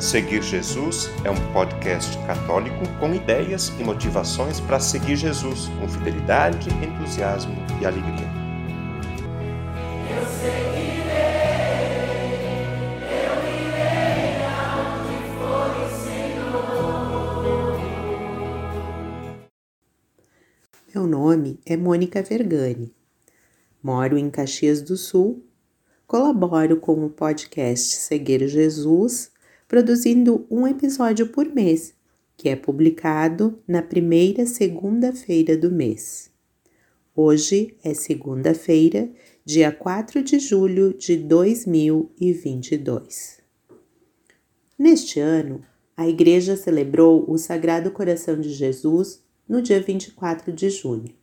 Seguir Jesus é um podcast católico com ideias e motivações para seguir Jesus com fidelidade, entusiasmo e alegria. Eu seguirei, eu irei for o Senhor. Meu nome é Mônica Vergani. Moro em Caxias do Sul. Colaboro com o podcast Seguir Jesus produzindo um episódio por mês, que é publicado na primeira segunda-feira do mês. Hoje é segunda-feira, dia 4 de julho de 2022. Neste ano, a Igreja celebrou o Sagrado Coração de Jesus no dia 24 de junho.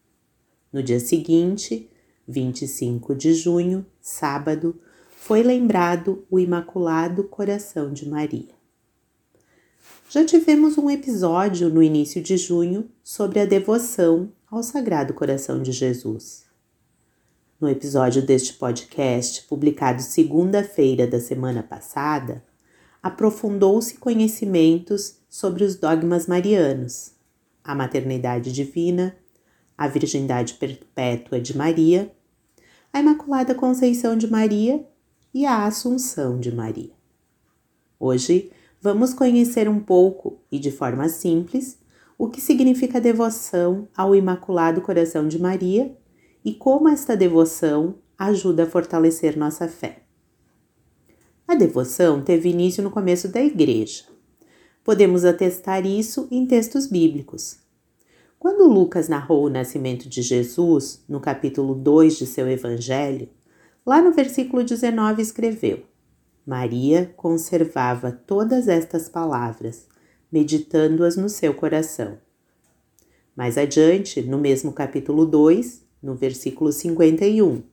No dia seguinte, 25 de junho, sábado, foi lembrado o Imaculado Coração de Maria. Já tivemos um episódio no início de junho sobre a devoção ao Sagrado Coração de Jesus. No episódio deste podcast, publicado segunda-feira da semana passada, aprofundou-se conhecimentos sobre os dogmas marianos, a maternidade divina, a virgindade perpétua de Maria, a Imaculada Conceição de Maria e a Assunção de Maria. Hoje vamos conhecer um pouco e de forma simples o que significa devoção ao Imaculado Coração de Maria e como esta devoção ajuda a fortalecer nossa fé. A devoção teve início no começo da Igreja. Podemos atestar isso em textos bíblicos. Quando Lucas narrou o nascimento de Jesus, no capítulo 2 de seu Evangelho, Lá no versículo 19 escreveu: Maria conservava todas estas palavras, meditando-as no seu coração. Mais adiante, no mesmo capítulo 2, no versículo 51,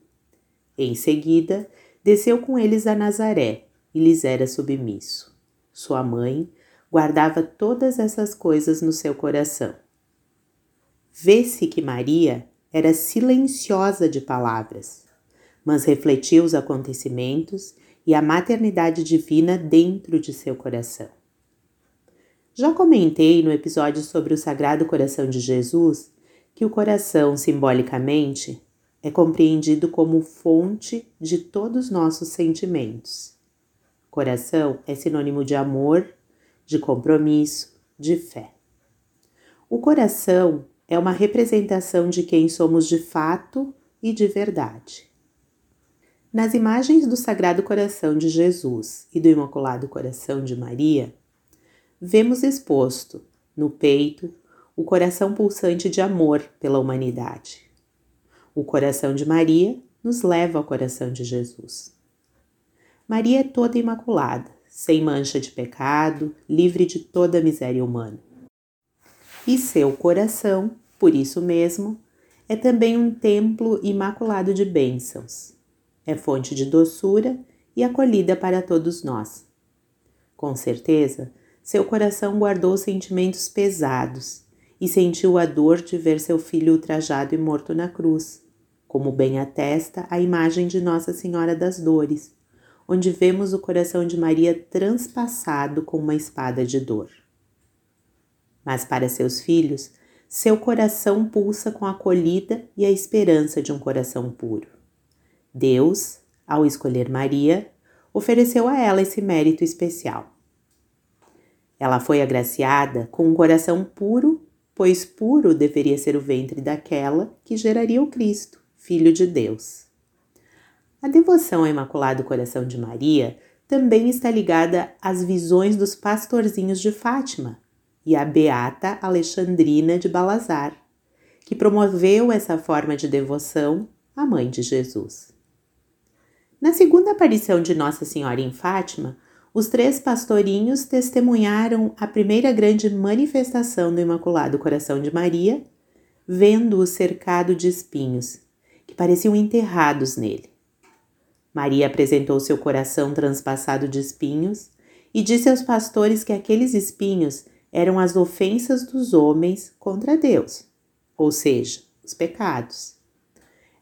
em seguida, desceu com eles a Nazaré e lhes era submisso. Sua mãe guardava todas essas coisas no seu coração. Vê-se que Maria era silenciosa de palavras mas refletiu os acontecimentos e a maternidade divina dentro de seu coração. Já comentei no episódio sobre o Sagrado Coração de Jesus que o coração, simbolicamente, é compreendido como fonte de todos nossos sentimentos. Coração é sinônimo de amor, de compromisso, de fé. O coração é uma representação de quem somos de fato e de verdade. Nas imagens do Sagrado Coração de Jesus e do Imaculado Coração de Maria, vemos exposto, no peito, o coração pulsante de amor pela humanidade. O coração de Maria nos leva ao coração de Jesus. Maria é toda imaculada, sem mancha de pecado, livre de toda miséria humana. E seu coração, por isso mesmo, é também um templo imaculado de bênçãos é fonte de doçura e acolhida para todos nós. Com certeza, seu coração guardou sentimentos pesados e sentiu a dor de ver seu filho ultrajado e morto na cruz, como bem atesta a imagem de Nossa Senhora das Dores, onde vemos o coração de Maria transpassado com uma espada de dor. Mas para seus filhos, seu coração pulsa com a acolhida e a esperança de um coração puro. Deus, ao escolher Maria, ofereceu a ela esse mérito especial. Ela foi agraciada com um coração puro, pois puro deveria ser o ventre daquela que geraria o Cristo, Filho de Deus. A devoção ao Imaculado Coração de Maria também está ligada às visões dos pastorzinhos de Fátima e à beata Alexandrina de Balazar, que promoveu essa forma de devoção à Mãe de Jesus. Na segunda aparição de Nossa Senhora em Fátima, os três pastorinhos testemunharam a primeira grande manifestação do Imaculado Coração de Maria, vendo-o cercado de espinhos, que pareciam enterrados nele. Maria apresentou seu coração transpassado de espinhos e disse aos pastores que aqueles espinhos eram as ofensas dos homens contra Deus, ou seja, os pecados.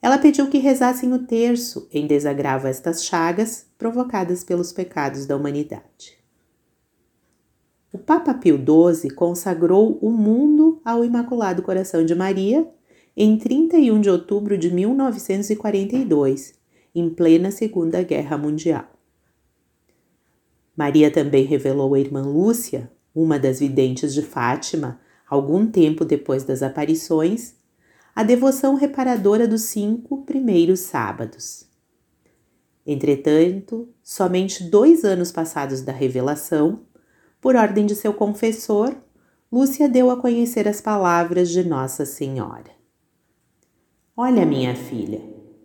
Ela pediu que rezassem o terço em desagravo a estas chagas provocadas pelos pecados da humanidade. o Papa Pio XII consagrou o mundo ao Imaculado Coração de Maria em 31 de outubro de 1942, em plena Segunda Guerra Mundial. Maria também revelou à irmã Lúcia, uma das videntes de Fátima, algum tempo depois das aparições, a devoção reparadora dos cinco primeiros sábados. Entretanto, somente dois anos passados da revelação, por ordem de seu confessor, Lúcia deu a conhecer as palavras de Nossa Senhora. Olha, minha filha,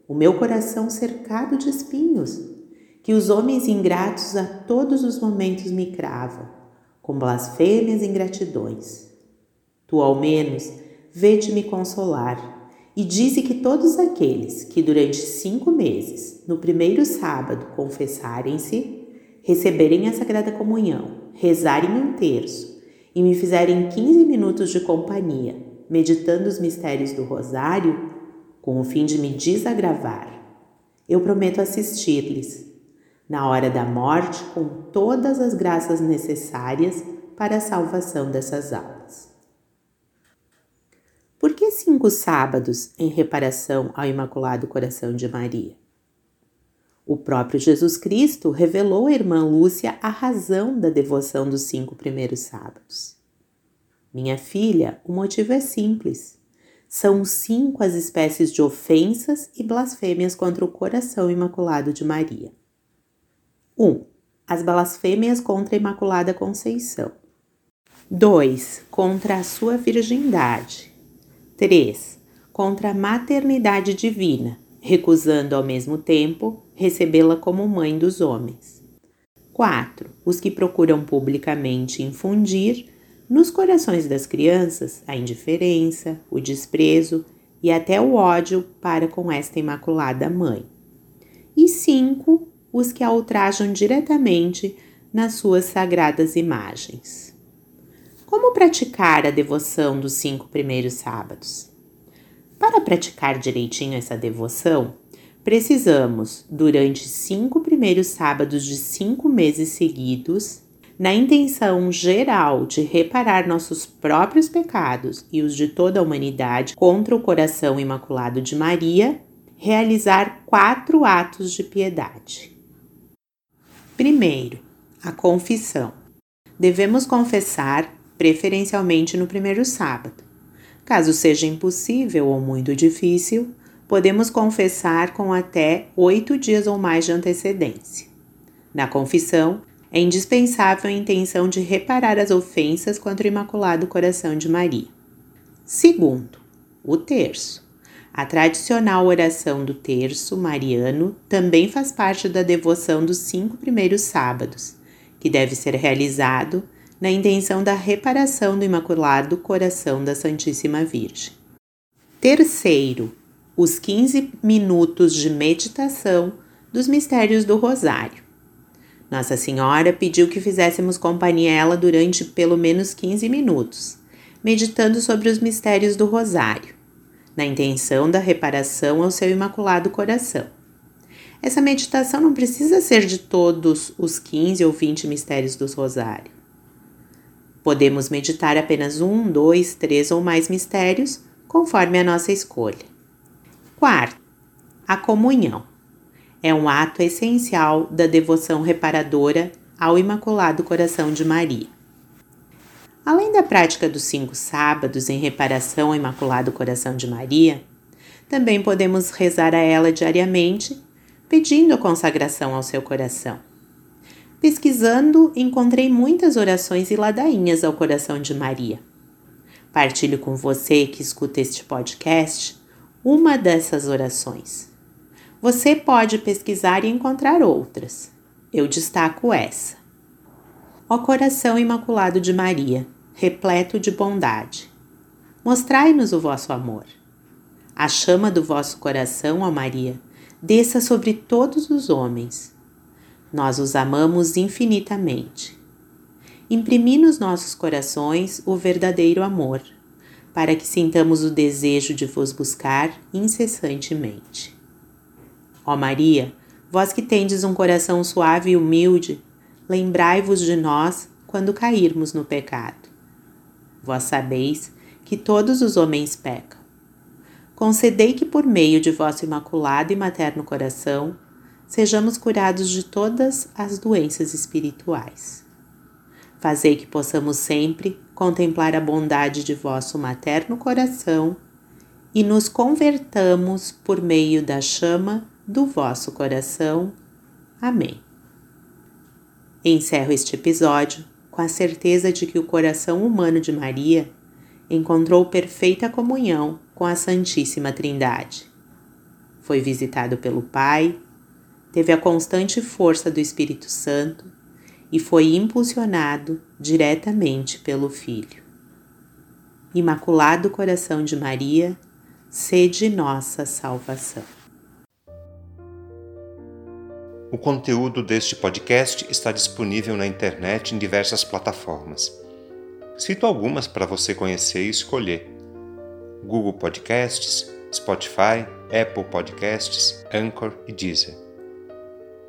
o meu coração cercado de espinhos, que os homens ingratos a todos os momentos me cravam, com blasfêmias e ingratidões. Tu, ao menos, vê-te-me consolar e dize que todos aqueles que durante cinco meses, no primeiro sábado, confessarem-se, receberem a Sagrada Comunhão, rezarem um terço e me fizerem 15 minutos de companhia, meditando os mistérios do Rosário, com o fim de me desagravar, eu prometo assistir-lhes, na hora da morte, com todas as graças necessárias para a salvação dessas almas. Cinco sábados em reparação ao Imaculado Coração de Maria? O próprio Jesus Cristo revelou à irmã Lúcia a razão da devoção dos cinco primeiros sábados. Minha filha, o motivo é simples. São cinco as espécies de ofensas e blasfêmias contra o coração imaculado de Maria. 1. Um, as blasfêmias contra a Imaculada Conceição. 2. Contra a sua virgindade. 3. Contra a maternidade divina, recusando ao mesmo tempo recebê-la como mãe dos homens. 4. Os que procuram publicamente infundir nos corações das crianças a indiferença, o desprezo e até o ódio para com esta imaculada mãe. E 5. Os que a ultrajam diretamente nas suas sagradas imagens. Como praticar a devoção dos cinco primeiros sábados? Para praticar direitinho essa devoção, precisamos, durante cinco primeiros sábados de cinco meses seguidos, na intenção geral de reparar nossos próprios pecados e os de toda a humanidade contra o coração imaculado de Maria, realizar quatro atos de piedade. Primeiro, a confissão. Devemos confessar preferencialmente no primeiro sábado. Caso seja impossível ou muito difícil, podemos confessar com até oito dias ou mais de antecedência. Na confissão, é indispensável a intenção de reparar as ofensas contra o Imaculado Coração de Maria. Segundo, o terço. A tradicional oração do terço mariano também faz parte da devoção dos cinco primeiros sábados, que deve ser realizado na intenção da reparação do Imaculado Coração da Santíssima Virgem. Terceiro, os 15 minutos de meditação dos mistérios do Rosário. Nossa Senhora pediu que fizéssemos companhia a ela durante pelo menos 15 minutos, meditando sobre os mistérios do Rosário, na intenção da reparação ao seu Imaculado Coração. Essa meditação não precisa ser de todos os 15 ou 20 mistérios do Rosário. Podemos meditar apenas um, dois, três ou mais mistérios, conforme a nossa escolha. Quarto, a comunhão. É um ato essencial da devoção reparadora ao Imaculado Coração de Maria. Além da prática dos cinco sábados em reparação ao Imaculado Coração de Maria, também podemos rezar a ela diariamente, pedindo a consagração ao seu coração. Pesquisando, encontrei muitas orações e ladainhas ao coração de Maria. Partilho com você que escuta este podcast uma dessas orações. Você pode pesquisar e encontrar outras. Eu destaco essa. Ó coração imaculado de Maria, repleto de bondade, mostrai-nos o vosso amor. A chama do vosso coração, ó Maria, desça sobre todos os homens nós os amamos infinitamente. Imprimi nos nossos corações o verdadeiro amor, para que sintamos o desejo de vos buscar incessantemente. Ó Maria, vós que tendes um coração suave e humilde, lembrai-vos de nós quando cairmos no pecado. Vós sabeis que todos os homens pecam. Concedei que, por meio de vosso imaculado e materno coração, sejamos curados de todas as doenças espirituais. Fazei que possamos sempre contemplar a bondade de vosso materno coração e nos convertamos por meio da chama do vosso coração. Amém. Encerro este episódio com a certeza de que o coração humano de Maria encontrou perfeita comunhão com a Santíssima Trindade. Foi visitado pelo Pai, teve a constante força do Espírito Santo e foi impulsionado diretamente pelo Filho. Imaculado Coração de Maria, sede nossa salvação. O conteúdo deste podcast está disponível na internet em diversas plataformas. Cito algumas para você conhecer e escolher: Google Podcasts, Spotify, Apple Podcasts, Anchor e Deezer.